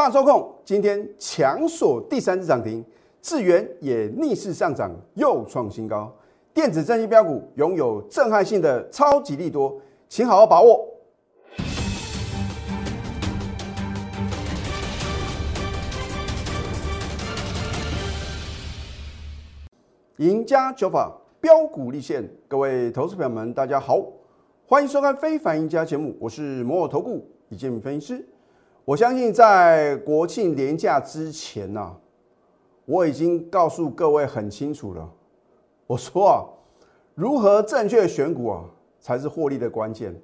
大收控今天强锁第三次涨停，智源也逆势上涨，又创新高。电子正息标股拥有震撼性的超级利多，请好好把握。赢家九法标股立现，各位投资朋友们，大家好，欢迎收看《非凡赢家》节目，我是摩尔投顾李建明分析师。我相信在国庆连假之前呢、我已经告诉各位很清楚了。我说啊，如何正确选股啊，才是获利的关键。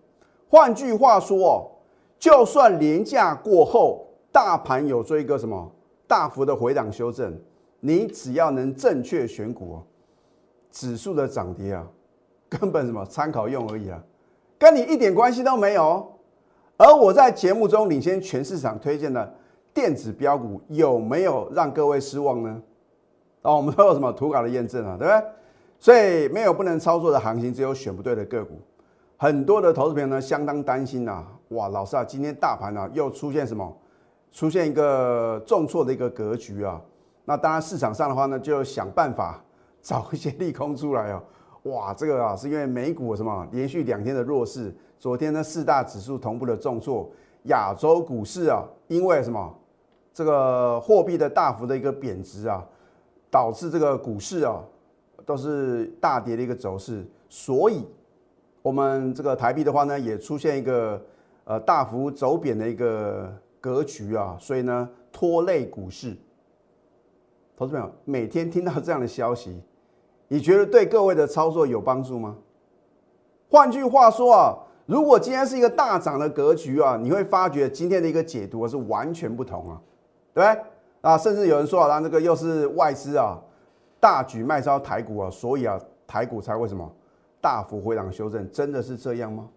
换句话说哦，就算连假过后，大盘有做一个什么大幅的回档修正，你只要能正确选股哦，指数的涨跌啊，根本什么参考用而已啊，跟你一点关系都没有。而我在节目中领先全市场推荐的电子标股，有没有让各位失望呢？哦，我们都有什么图稿的验证啊，对不对？所以没有不能操作的行情，只有选不对的个股。很多的投资朋友呢，相当担心呐、哇，老师啊，今天大盘啊又出现什么？出现一个重挫的一个格局啊。那当然市场上的话呢，就想办法找一些利空出来哦。哇，这个啊是因为美股什么连续两天的弱势，昨天呢四大指数同步的重挫，亚洲股市啊因为什么这个货币的大幅的一个贬值啊，导致这个股市啊都是大跌的一个走势，所以我们这个台币的话呢也出现一个呃大幅走贬的一个格局啊，所以呢拖累股市。投资朋友每天听到这样的消息，你觉得对各位的操作有帮助吗？换句话说啊，如果今天是一个大涨的格局啊，你会发觉今天的一个解读是完全不同啊，对不对？啊，甚至有人说啊，那这个又是外资啊大举卖超台股啊，所以啊台股才会什么大幅回档修正，真的是这样吗？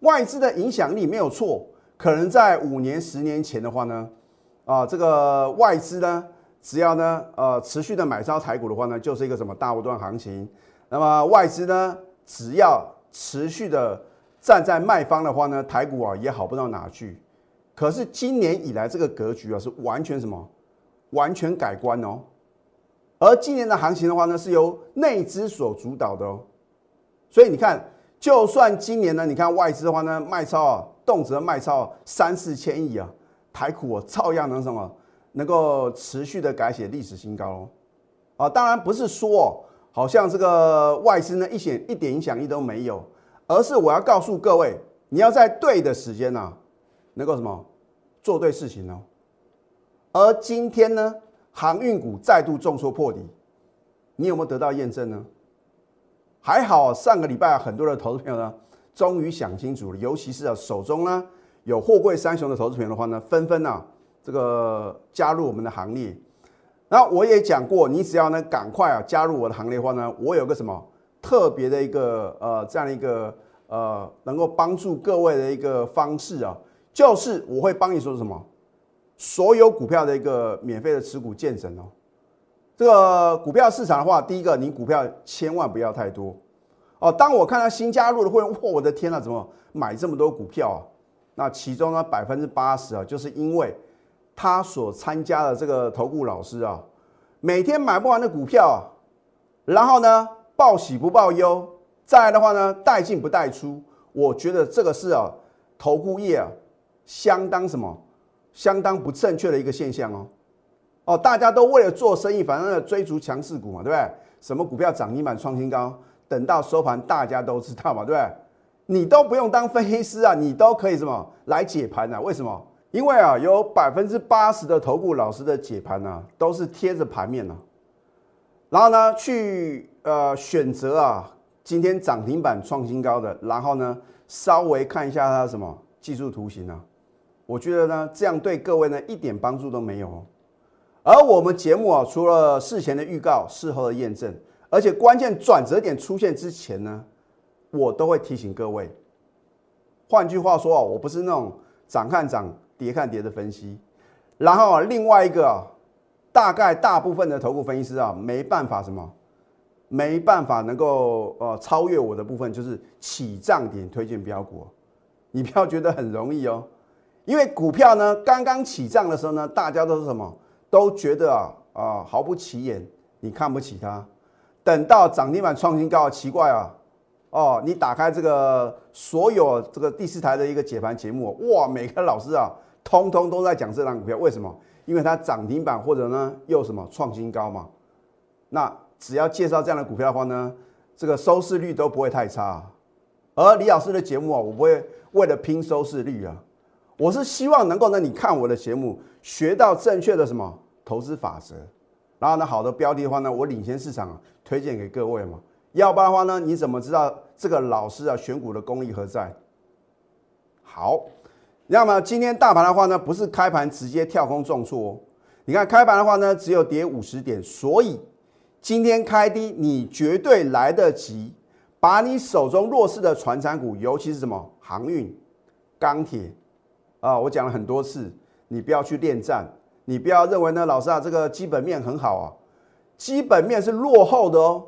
外资的影响力没有错，可能在五年、十年前的话呢，啊，这个外资呢，只要呢，呃，持续的买超台股的话呢，就是一个什么大波段行情。那么外资呢，只要持续的站在卖方的话呢，台股啊也好不到哪去。可是今年以来这个格局啊是完全什么？完全改观哦。而今年的行情的话呢，是由内资所主导的哦。所以你看，就算今年呢，你看外资的话呢，卖超啊，动辄卖超、三四千亿啊，台股啊照样能什么，能够持续的改写历史新高哦。啊，当然不是说、哦、好像这个外资呢一点一点影响力都没有，而是我要告诉各位，你要在对的时间呐、能够什么做对事情哦。而今天呢，航运股再度重挫破底，你有没有得到验证呢？还好，上个礼拜很多的投资朋友呢，终于想清楚了，尤其是啊手中呢有货柜三雄的投资朋友的话呢，纷纷啊这个加入我们的行列。那我也讲过，你只要呢赶快啊加入我的行列的话呢，我有个什么特别的一个呃这样一个呃能够帮助各位的一个方式啊，就是我会帮你说什么，所有股票的一个免费的持股见证哦。这个股票市场的话，第一个，你股票千万不要太多哦。当我看到新加入的会员，哇，我的天呐，怎么买这么多股票啊？那其中呢，百分之八十啊，就是因为他所参加的这个投顾老师啊，每天买不完的股票啊，然后呢，报喜不报忧，再来的话呢，带进不带出，我觉得这个是啊，投顾业啊，相当什么，相当不正确的一个现象哦。哦，大家都为了做生意，反正追逐强势股嘛，对不对？什么股票涨停板创新高，等到收盘大家都知道嘛，对不对？你都不用当分析师啊，你都可以什么来解盘啊？为什么？因为啊，有百分之八十的投顾老师的解盘啊，都是贴着盘面啊，然后呢，去呃选择啊，今天涨停板创新高的，然后呢，稍微看一下它什么技术图形啊，我觉得呢，这样对各位呢一点帮助都没有哦。而我们节目啊，除了事前的预告、事后的验证，而且关键转折点出现之前呢，我都会提醒各位。换句话说啊，我不是那种涨看涨、跌看跌的分析。然后啊，另外一个啊，大概大部分的投顾分析师啊，没办法什么，没办法能够呃超越我的部分，就是起涨点推荐标股。你不要觉得很容易哦，因为股票呢刚刚起涨的时候呢，大家都是什么？都觉得啊啊毫不起眼，你看不起它。等到涨停板创新高，奇怪啊！哦，你打开这个所有这个第四台的一个解盘节目，哇，每个老师啊，通通都在讲这张股票，为什么？因为它涨停板或者呢又什么创新高嘛。那只要介绍这样的股票的话呢，这个收视率都不会太差。而李老师的节目啊，我不会为了拼收视率啊，我是希望能够呢，你看我的节目学到正确的什么投资法则。然后呢，好的标的的话呢，我领先市场推荐给各位嘛。要不然的话呢，你怎么知道这个老师啊选股的功力何在？好，那么今天大盘的话呢，不是开盘直接跳空重挫哦。你看开盘的话呢，只有跌五十点，所以今天开低，你绝对来得及把你手中弱势的船产股，尤其是什么航运、钢铁啊，我讲了很多次，你不要去恋战。你不要认为呢，老师啊，这个基本面很好啊，基本面是落后的哦，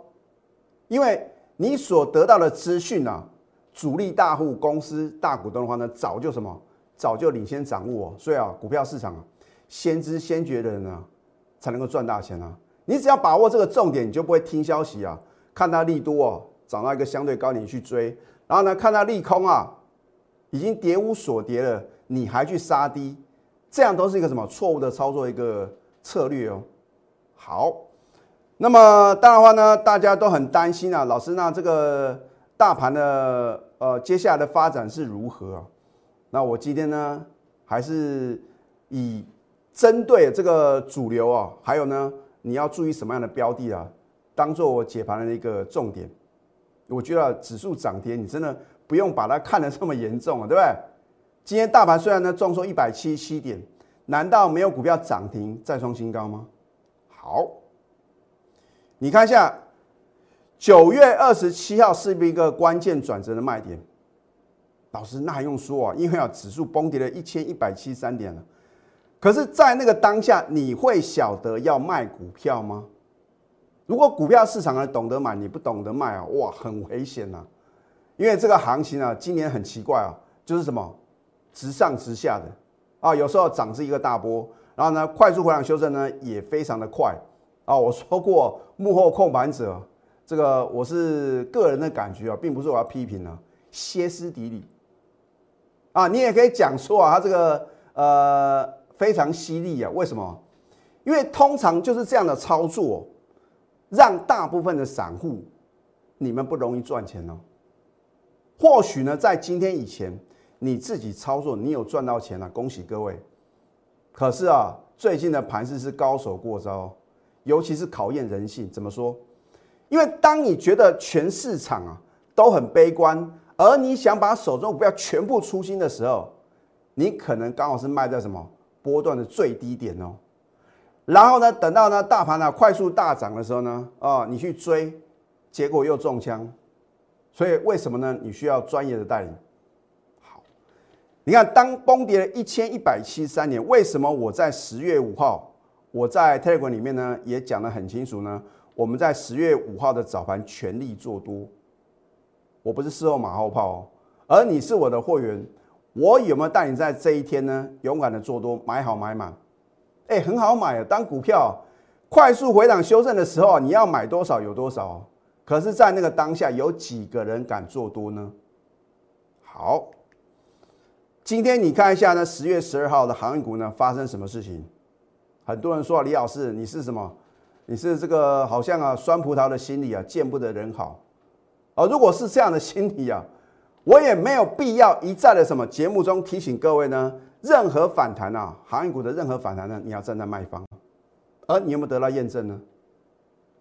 因为你所得到的资讯啊，主力大户、公司大股东的话呢，早就什么，早就领先掌握，所以啊，股票市场啊，先知先觉的人啊，才能够赚大钱啊。你只要把握这个重点，你就不会听消息啊，看到利多哦，涨到一个相对高点去追，然后呢，看到利空啊，已经跌无所跌了，你还去杀低。这样都是一个什么错误的操作一个策略哦。好，那么当然话呢，大家都很担心啊，老师，那这个大盘的呃接下来的发展是如何啊？那我今天呢，还是以针对这个主流啊，还有呢，你要注意什么样的标的啊，当做我解盘的一个重点。我觉得指数涨跌，你真的不用把它看得这么严重啊，对不对？今天大盘虽然呢重收一百七十七点，难道没有股票涨停再创新高吗？好，你看一下九月二十七号是不是一个关键转折的卖点？老师那还用说啊？因为啊指数崩跌了一千一百七十三点了，可是，在那个当下，你会晓得要卖股票吗？如果股票市场呢懂得买，你不懂得卖啊，哇，很危险呐！因为这个行情啊，今年很奇怪啊，就是什么？直上直下的啊，有时候涨是一个大波，然后呢，快速回档修正呢也非常的快啊。我说过幕后控盘者，这个我是个人的感觉啊，并不是我要批评啊，歇斯底里啊，你也可以讲说啊，他这个呃非常犀利啊，为什么？因为通常就是这样的操作，让大部分的散户你们不容易赚钱哦。或许呢，在今天以前。你自己操作，你有赚到钱了，恭喜各位。可是啊，最近的盘势是高手过招，尤其是考验人性。怎么说？因为当你觉得全市场啊都很悲观，而你想把手中股票全部出清的时候，你可能刚好是卖在什么波段的最低点哦。然后呢，等到呢大盘呢快速大涨的时候呢，啊，你去追，结果又中枪。所以为什么呢？你需要专业的带领。你看，当崩跌了一千一百七十三年，为什么我在十月五号，我在 Telegram 里面呢也讲得很清楚呢？我们在十月五号的早盘全力做多，我不是事后马后炮哦，而你是我的货源，我有没有带你在这一天呢勇敢的做多，买好买满？哎，很好买啊！当股票快速回档修正的时候，你要买多少有多少。可是，在那个当下，有几个人敢做多呢？好。今天你看一下呢，十月十二号的航运股呢发生什么事情？很多人说李老师你是什么？你是这个好像啊酸葡萄的心理啊，见不得人好。而如果是这样的心理啊，我也没有必要一再的什么节目中提醒各位呢，任何反弹啊，航运股的任何反弹呢，你要站在卖方。而你有没有得到验证呢？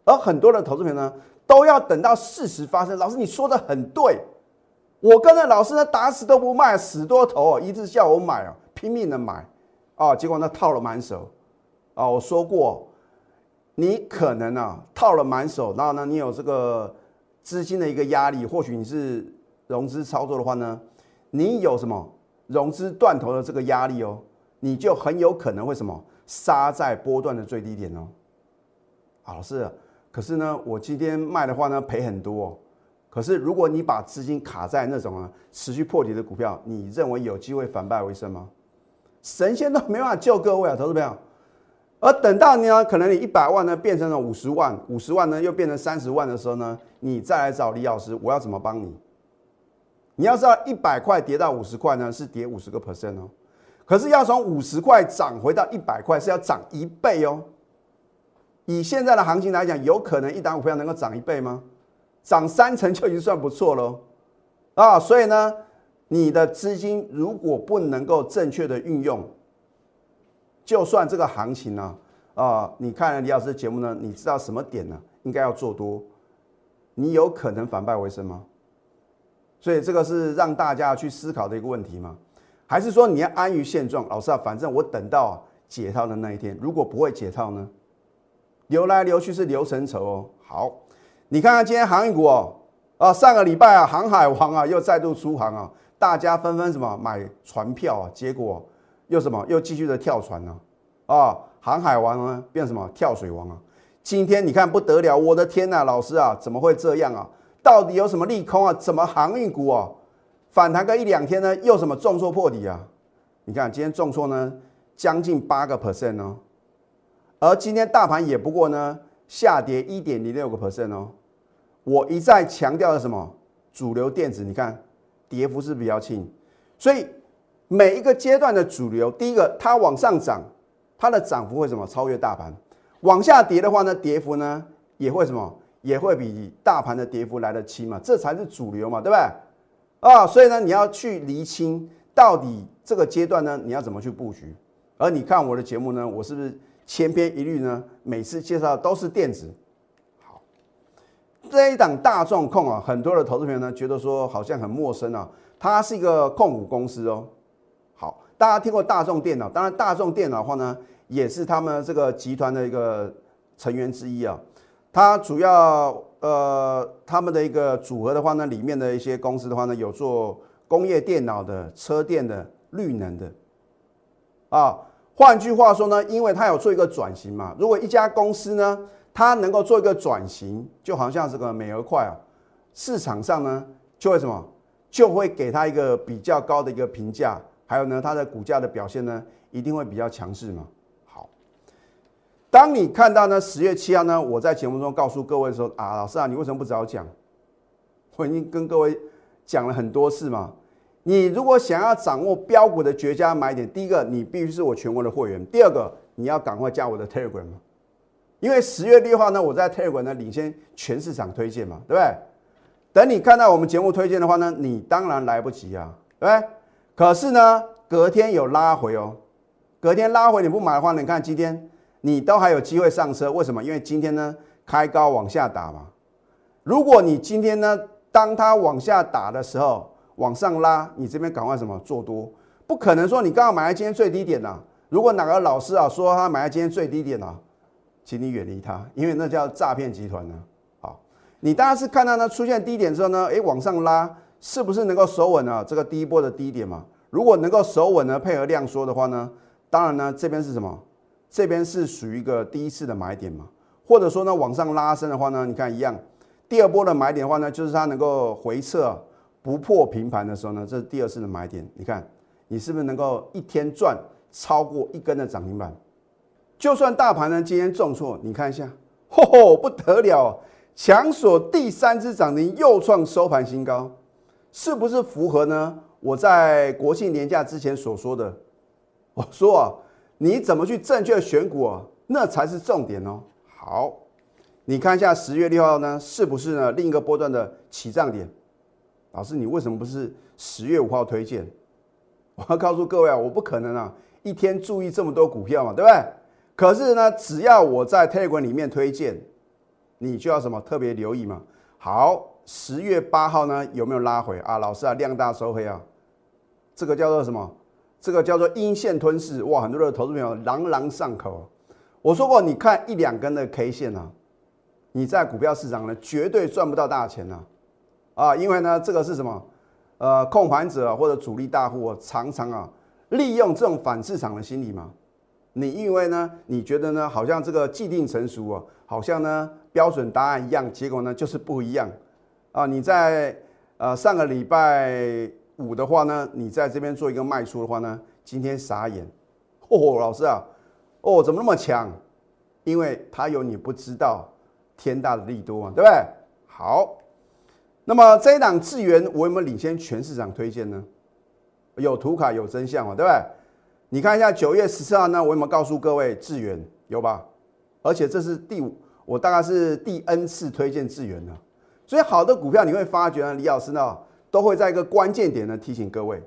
而很多的投资朋友呢，都要等到事实发生。老师你说的很对。我跟着老师呢，打死都不卖，死多头哦，一直叫我买啊，拼命的买啊，结果呢套了满手啊。我说过，你可能啊套了满手，然后呢你有这个资金的一个压力，或许你是融资操作的话呢，你有什么融资断头的这个压力哦，你就很有可能会什么杀在波段的最低点哦。老师，可是呢我今天卖的话呢赔很多。哦可是，如果你把资金卡在那种啊持续破底的股票，你认为有机会反败为胜吗？神仙都没办法救各位啊，投资朋友。而等到你呢，可能你一百万呢变成了五十万，五十万呢又变成三十万的时候呢，你再来找李老师，我要怎么帮你？你要知道，一百块跌到五十块呢，是跌五十个 percent 哦。可是要从五十块涨回到一百块，是要涨一倍哦。以现在的行情来讲，有可能一档股票能够涨一倍吗？涨三成就已经算不错喽。啊，所以呢，你的资金如果不能够正确的运用，就算这个行情呢，啊，你看了李老师的节目呢，你知道什么点呢？应该要做多，你有可能反败为胜吗？所以这个是让大家去思考的一个问题吗？还是说你要安于现状？老师啊，反正我等到解套的那一天，如果不会解套呢？流来流去是流成仇哦。好，你看看今天航运股哦，啊，上个礼拜啊，航海王啊又再度出航啊，大家纷纷什么买船票啊，结果又什么又继续的跳船呢？啊，航海王呢变什么跳水王啊？今天你看不得了，我的天呐，老师啊，怎么会这样啊？到底有什么利空啊？怎么航运股啊？反弹个一两天呢，又什么重挫破底啊？你看今天重挫呢，将近八个 percent 哦，而今天大盘也不过呢下跌一点零六个 percent 哦。我一再强调的什么？主流电子，你看跌幅是比较轻，所以每一个阶段的主流，第一个它往上涨，它的涨幅会什么超越大盘？往下跌的话呢，跌幅呢也会什么？也会比大盘的跌幅来得轻嘛？这才是主流嘛，对不对？啊，所以呢，你要去厘清到底这个阶段呢，你要怎么去布局？而你看我的节目呢，我是不是千篇一律呢？每次介绍都是电子。好，这一档大众控啊，很多的投资朋友呢觉得说好像很陌生啊，它是一个控股公司哦。好，大家听过大众电脑？当然，大众电脑的话呢，也是他们这个集团的一个成员之一啊。它主要。呃，他们的一个组合的话呢，里面的一些公司的话呢，有做工业电脑的、车电的、绿能的，啊，换句话说呢，因为它有做一个转型嘛。如果一家公司呢，它能够做一个转型，就好像这个美而快啊，市场上呢就会什么，就会给它一个比较高的一个评价，还有呢，它的股价的表现呢，一定会比较强势嘛。当你看到呢，十月七号呢，我在节目中告诉各位说啊，老师啊，你为什么不早讲？我已经跟各位讲了很多次嘛。你如果想要掌握标股的绝佳买点，第一个你必须是我全国的会员，第二个你要赶快加我的 Telegram。因为十月六号呢，我在 Telegram 呢领先全市场推荐嘛，对不对？等你看到我们节目推荐的话呢，你当然来不及啊，对不对？可是呢，隔天有拉回哦，隔天拉回你不买的话，你看今天。你都还有机会上车，为什么？因为今天呢开高往下打嘛。如果你今天呢，当它往下打的时候，往上拉，你这边赶快什么做多？不可能说你刚好买在今天最低点呐。如果哪个老师啊说他买在今天最低点啊，请你远离他，因为那叫诈骗集团呢。好，你当然是看到呢出现低点之后呢，诶，往上拉，是不是能够守稳啊？这个第一波的低点嘛。如果能够守稳呢，配合量缩的话呢，当然呢这边是什么？这边是属于一个第一次的买点嘛，或者说呢往上拉升的话呢，你看一样，第二波的买点的话呢，就是它能够回撤不破平盘的时候呢，这是第二次的买点。你看你是不是能够一天赚超过一根的涨停板？就算大盘呢今天重挫，你看一下，嚯嚯不得了，强锁第三只涨停又创收盘新高，是不是符合呢？我在国庆年假之前所说的，我说啊。你怎么去正确的选股啊？那才是重点哦。好，你看一下十月六号呢，是不是呢另一个波段的起涨点？老师，你为什么不是十月五号推荐？我要告诉各位啊，我不可能啊，一天注意这么多股票嘛，对不对？可是呢，只要我在 Telegram 里面推荐，你就要什么特别留意嘛。好，十月八号呢有没有拉回啊？老师啊，量大收黑啊，这个叫做什么？这个叫做阴线吞噬，哇，很多的投资朋友朗朗上口。我说过，你看一两根的 K 线啊，你在股票市场呢绝对赚不到大钱呐，啊，因为呢这个是什么？呃，控盘者或者主力大户常常啊利用这种反市场的心理嘛。你因为呢你觉得呢好像这个既定成熟啊，好像呢标准答案一样，结果呢就是不一样啊。你在呃上个礼拜。五的话呢，你在这边做一个卖出的话呢，今天傻眼，哦，老师啊，哦，怎么那么强？因为它有你不知道天大的利多嘛，对不对？好，那么这一档智源我有没有领先全市场推荐呢？有图卡有真相嘛，对不对？你看一下九月十四号呢，我有没有告诉各位智源有吧？而且这是第五，我大概是第 N 次推荐智源了。所以好的股票你会发觉呢，李老师呢都会在一个关键点呢提醒各位，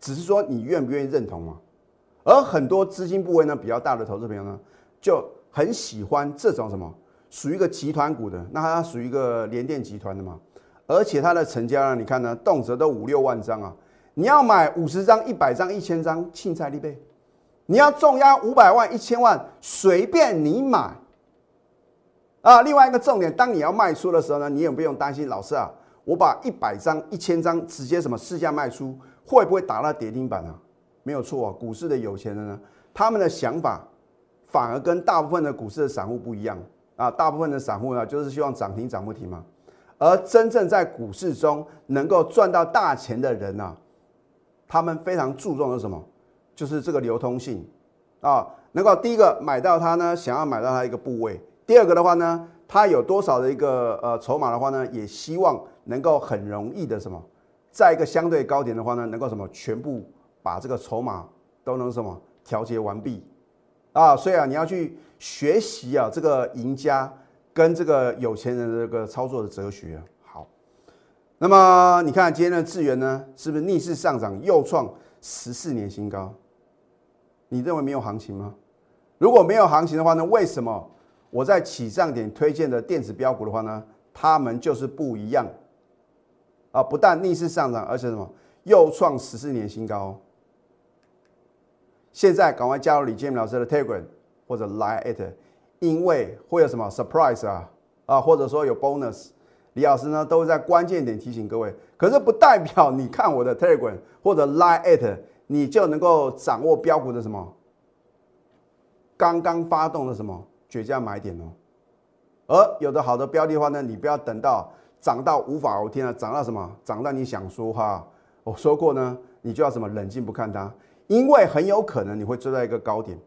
只是说你愿不愿意认同嘛。而很多资金部位呢比较大的投资朋友呢，就很喜欢这种什么属于一个集团股的，那它属于一个联电集团的嘛，而且它的成交量你看呢，动辄都五六万张啊。你要买五十张、一百张、一千张，庆菜立贝。你要重压五百万、一千万，随便你买。啊，另外一个重点，当你要卖出的时候呢，你也不用担心，老师啊，我把一百张、一千张直接什么市价卖出，会不会打到跌停板啊？没有错啊，股市的有钱人呢，他们的想法反而跟大部分的股市的散户不一样啊。大部分的散户呢，就是希望涨停涨不停嘛。而真正在股市中能够赚到大钱的人呢？他们非常注重的是什么？就是这个流通性啊，能够第一个买到它呢，想要买到它一个部位；第二个的话呢，它有多少的一个呃筹码的话呢，也希望能够很容易的什么，在一个相对高点的话呢，能够什么全部把这个筹码都能什么调节完毕啊。所以啊，你要去学习啊，这个赢家跟这个有钱人的这个操作的哲学。好那么你看今天的智源呢，是不是逆势上涨，又创十四年新高？你认为没有行情吗？如果没有行情的话呢，为什么我在起涨点推荐的电子标股的话呢，他们就是不一样啊？不但逆势上涨，而且什么又创十四年新高？现在赶快加入李建明老师的 Telegram 或者 Line at，因为会有什么 surprise 啊啊，或者说有 bonus。李老师呢，都会在关键点提醒各位，可是不代表你看我的 Telegram 或者 Line at，你就能够掌握标股的什么刚刚发动的什么绝佳买点哦。而有的好的标的话呢，你不要等到涨到无法无天了，涨到什么？涨到你想说哈，我说过呢，你就要什么冷静不看它，因为很有可能你会追到一个高点，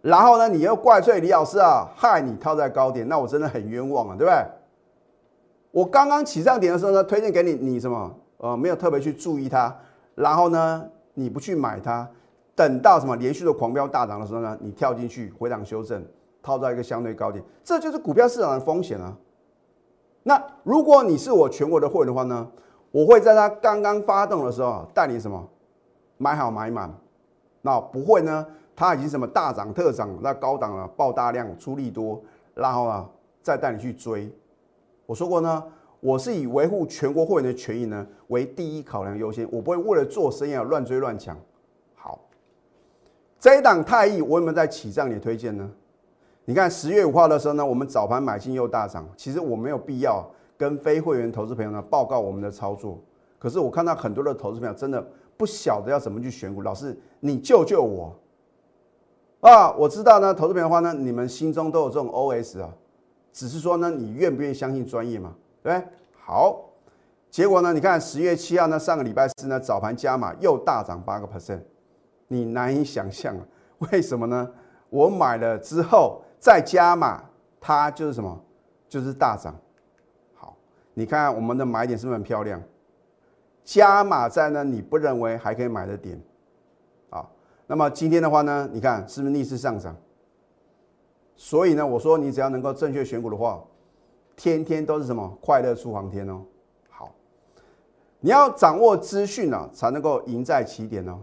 然后呢，你又怪罪李老师啊，害你套在高点，那我真的很冤枉啊，对不对？我刚刚起涨点的时候呢，推荐给你，你什么？呃，没有特别去注意它，然后呢，你不去买它，等到什么连续的狂飙大涨的时候呢，你跳进去回档修正，套在一个相对高点，这就是股票市场的风险啊。那如果你是我全国的会员的话呢，我会在它刚刚发动的时候带你什么买好买满，那不会呢，它已经什么大涨特涨，那高档了爆大量出力多，然后啊再带你去追。我说过呢，我是以维护全国会员的权益呢为第一考量优先，我不会为了做生意而乱追乱抢。好，这一档太益我有没有在起涨点推荐呢？你看十月五号的时候呢，我们早盘买进又大涨，其实我没有必要跟非会员投资朋友呢报告我们的操作。可是我看到很多的投资朋友真的不晓得要怎么去选股，老师你救救我啊！我知道呢，投资朋友的话呢，你们心中都有这种 OS 啊。只是说呢，你愿不愿意相信专业嘛？对？好，结果呢？你看十月七号呢，上个礼拜四呢，早盘加码又大涨八个 percent，你难以想象啊，为什么呢？我买了之后再加码，它就是什么？就是大涨。好，你看我们的买点是不是很漂亮？加码在呢，你不认为还可以买的点啊？那么今天的话呢，你看是不是逆势上涨？所以呢，我说你只要能够正确选股的话，天天都是什么快乐出航天哦。好，你要掌握资讯呢，才能够赢在起点哦。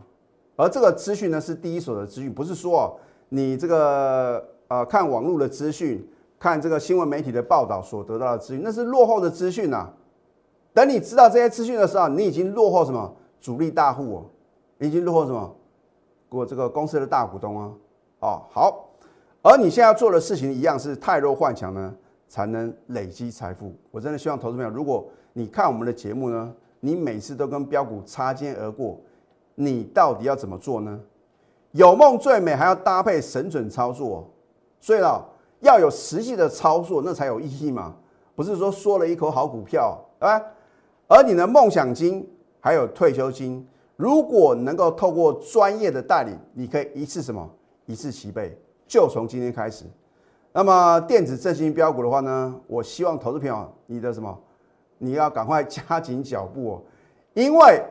而这个资讯呢，是第一手的资讯，不是说你这个呃看网络的资讯、看这个新闻媒体的报道所得到的资讯，那是落后的资讯呐。等你知道这些资讯的时候，你已经落后什么主力大户哦，已经落后什么我这个公司的大股东啊。哦，好。而你现在要做的事情一样是太弱换强呢，才能累积财富。我真的希望投资朋友，如果你看我们的节目呢，你每次都跟标股擦肩而过，你到底要怎么做呢？有梦最美，还要搭配神准操作。所以呢，要有实际的操作，那才有意义嘛。不是说说了一口好股票，对吧？而你的梦想金还有退休金，如果能够透过专业的代理，你可以一次什么一次齐备，就从今天开始。那么电子振兴标股的话呢，我希望投资朋友你的什么，你要赶快加紧脚步哦，因为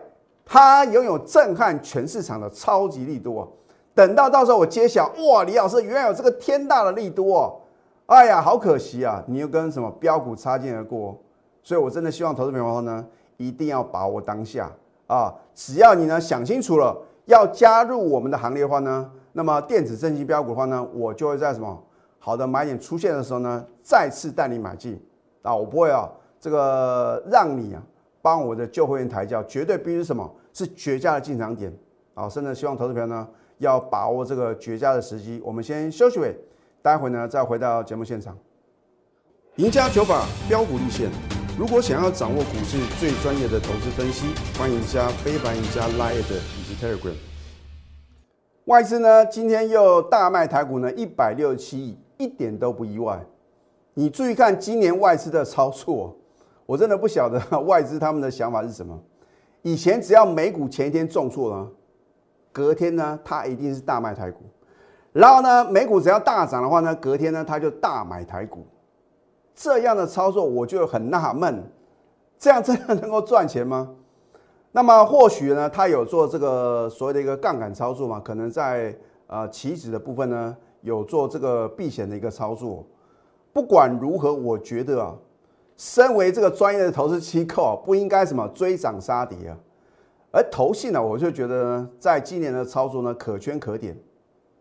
它拥有震撼全市场的超级力度哦。等到到时候我揭晓，哇，李老师原来有这个天大的力度哦，哎呀，好可惜啊，你又跟什么标股擦肩而过，所以我真的希望投资朋友呢，一定要把握当下。啊，只要你呢想清楚了，要加入我们的行列的话呢，那么电子正金标股的话呢，我就会在什么好的买点出现的时候呢，再次带你买进。啊，我不会啊，这个让你啊帮我的旧会员抬轿，绝对必须什么？是绝佳的进场点。啊，甚至希望投资朋友呢要把握这个绝佳的时机。我们先休息会，待会呢再回到节目现场，赢家九法标股立线。如果想要掌握股市最专业的投资分析，欢迎加非凡、加 Line 以及 Telegram。外资呢，今天又大卖台股呢，一百六十七亿，一点都不意外。你注意看今年外资的操作，我真的不晓得外资他们的想法是什么。以前只要美股前一天重挫了，隔天呢，它一定是大卖台股；然后呢，美股只要大涨的话呢，隔天呢，它就大买台股。这样的操作我就很纳闷，这样真的能够赚钱吗？那么或许呢，他有做这个所谓的一个杠杆操作嘛？可能在呃期指的部分呢，有做这个避险的一个操作。不管如何，我觉得啊，身为这个专业的投资机构，不应该什么追涨杀跌啊。而投信呢，我就觉得，在今年的操作呢，可圈可点。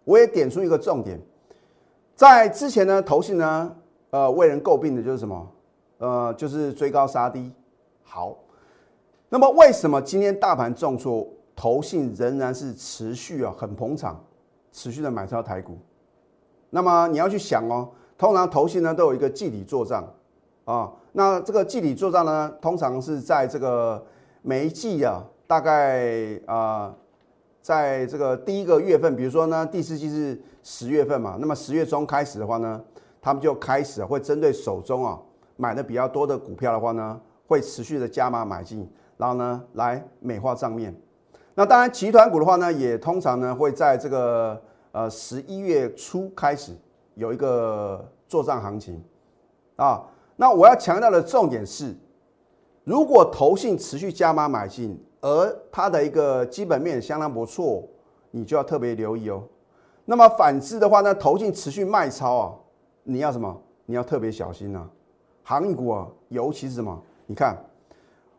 我也点出一个重点，在之前呢，投信呢。呃，为人诟病的就是什么？呃，就是追高杀低。好，那么为什么今天大盘重挫，投信仍然是持续啊，很捧场，持续的买超台股？那么你要去想哦，通常投信呢都有一个季底做账啊，那这个季底做账呢，通常是在这个每一季啊，大概啊，在这个第一个月份，比如说呢，第四季是十月份嘛，那么十月中开始的话呢？他们就开始会针对手中啊买的比较多的股票的话呢，会持续的加码买进，然后呢来美化账面。那当然，集团股的话呢，也通常呢会在这个呃十一月初开始有一个做账行情啊。那我要强调的重点是，如果投信持续加码买进，而它的一个基本面相当不错，你就要特别留意哦。那么反之的话呢，投信持续卖超啊。你要什么？你要特别小心呐！航运股啊，尤其是什么？你看，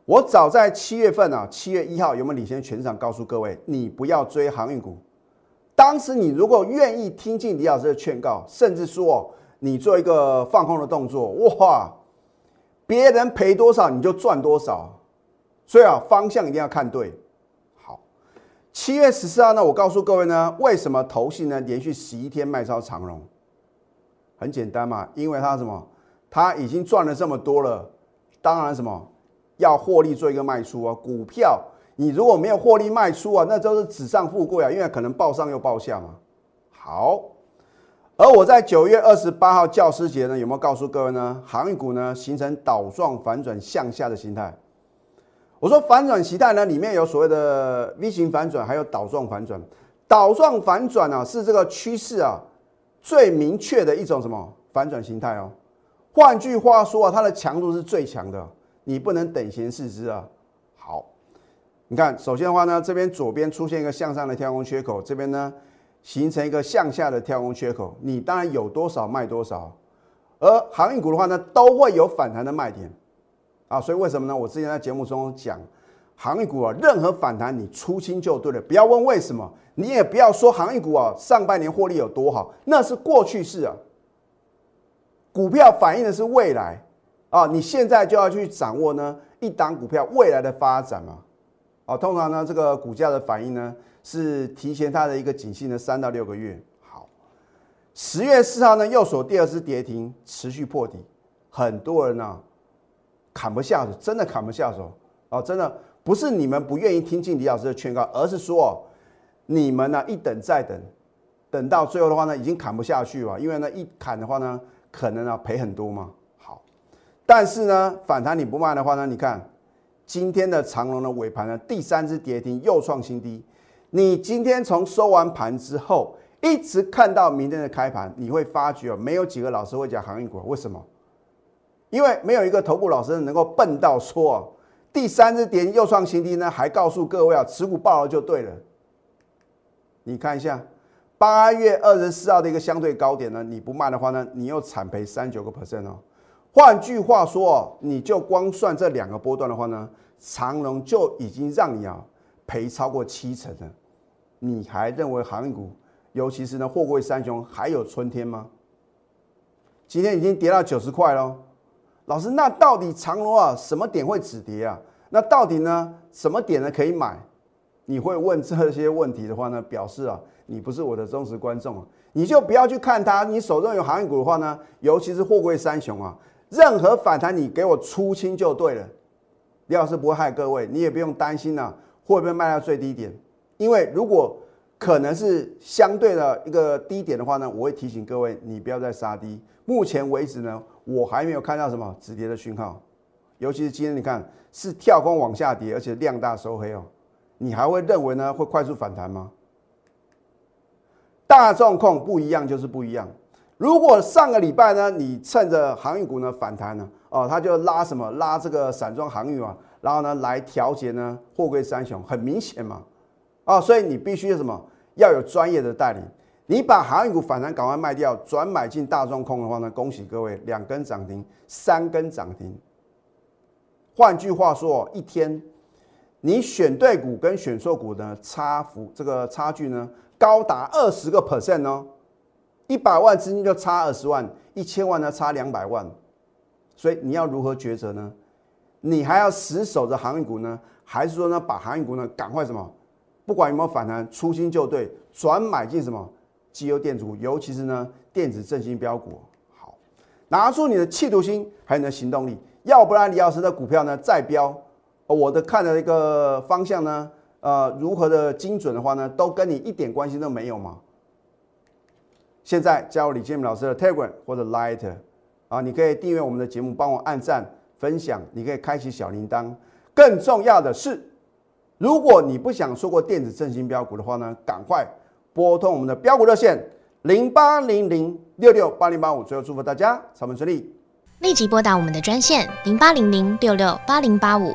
我早在七月份啊，七月一号有没有领先全场告诉各位，你不要追航运股。当时你如果愿意听进李老师的劝告，甚至说你做一个放空的动作，哇，别人赔多少你就赚多少。所以啊，方向一定要看对。好，七月十四号呢，我告诉各位呢，为什么投信呢连续十一天卖超长荣？很简单嘛，因为他什么，他已经赚了这么多了，当然什么要获利做一个卖出啊。股票你如果没有获利卖出啊，那都是纸上富贵啊，因为可能报上又报下嘛。好，而我在九月二十八号教师节呢，有没有告诉各位呢？航运股呢形成倒状反转向下的形态。我说反转形态呢，里面有所谓的 V 型反转，还有倒状反转。倒状反转呢是这个趋势啊。最明确的一种什么反转形态哦？换句话说啊，它的强度是最强的，你不能等闲视之啊。好，你看，首先的话呢，这边左边出现一个向上的跳空缺口，这边呢形成一个向下的跳空缺口，你当然有多少卖多少。而航运股的话呢，都会有反弹的卖点啊。所以为什么呢？我之前在节目中讲。航运股啊，任何反弹你出清就对了，不要问为什么，你也不要说航运股啊上半年获利有多好，那是过去式啊。股票反映的是未来啊，你现在就要去掌握呢一档股票未来的发展嘛。啊，通常呢这个股价的反应呢是提前它的一个景气的三到六个月。好，十月四号呢右手第二次跌停，持续破底，很多人呢砍不下手，真的砍不下手啊，真的。不是你们不愿意听进李老师的劝告，而是说你们呢一等再等，等到最后的话呢，已经砍不下去了，因为呢一砍的话呢，可能啊赔很多嘛。好，但是呢反弹你不卖的话呢，你看今天的长龙的尾盘呢，第三只跌停又创新低。你今天从收完盘之后，一直看到明天的开盘，你会发觉没有几个老师会讲航运股，为什么？因为没有一个头部老师能够笨到说，第三只跌又创新低呢，还告诉各位啊，持股爆了就对了。你看一下八月二十四号的一个相对高点呢，你不卖的话呢，你又惨赔三九个 percent 哦。换句话说哦，你就光算这两个波段的话呢，长龙就已经让你啊。赔超过七成的，你还认为航运股，尤其是呢货柜三雄还有春天吗？今天已经跌到九十块喽，老师，那到底长龙啊什么点会止跌啊？那到底呢什么点呢可以买？你会问这些问题的话呢，表示啊你不是我的忠实观众啊，你就不要去看它。你手中有航运股的话呢，尤其是货柜三雄啊，任何反弹你给我出清就对了。李老师不会害各位，你也不用担心啊。会不会卖到最低点？因为如果可能是相对的一个低点的话呢，我会提醒各位，你不要再杀低。目前为止呢，我还没有看到什么止跌的讯号，尤其是今天你看是跳空往下跌，而且量大收黑哦，你还会认为呢会快速反弹吗？大众控不一样就是不一样。如果上个礼拜呢，你趁着航运股呢反弹呢，哦，他就拉什么拉这个散装航运啊。然后呢，来调节呢，货柜三雄很明显嘛，啊，所以你必须什么要有专业的带领。你把航运股反弹赶快卖掉，转买进大众空的话呢，恭喜各位，两根涨停，三根涨停。换句话说，一天你选对股跟选错股的差幅，这个差距呢，高达二十个 percent 哦，一百万资金就差二十万，一千万呢差两百万，所以你要如何抉择呢？你还要死守着航运股呢，还是说呢，把航运股呢赶快什么？不管有没有反弹，出新就对，转买进什么机油电子股，尤其是呢电子振兴标股。好，拿出你的企图心，还有你的行动力，要不然李老师的股票呢再飙，我的看的一个方向呢，呃，如何的精准的话呢，都跟你一点关系都没有吗？现在加入李建明老师的 Telegram 或者 Light 啊，你可以订阅我们的节目，帮我按赞。分享，你可以开启小铃铛。更重要的是，如果你不想错过电子振兴标股的话呢，赶快拨通我们的标股热线零八零零六六八零八五。最后祝福大家操盘顺利，立即拨打我们的专线零八零零六六八零八五。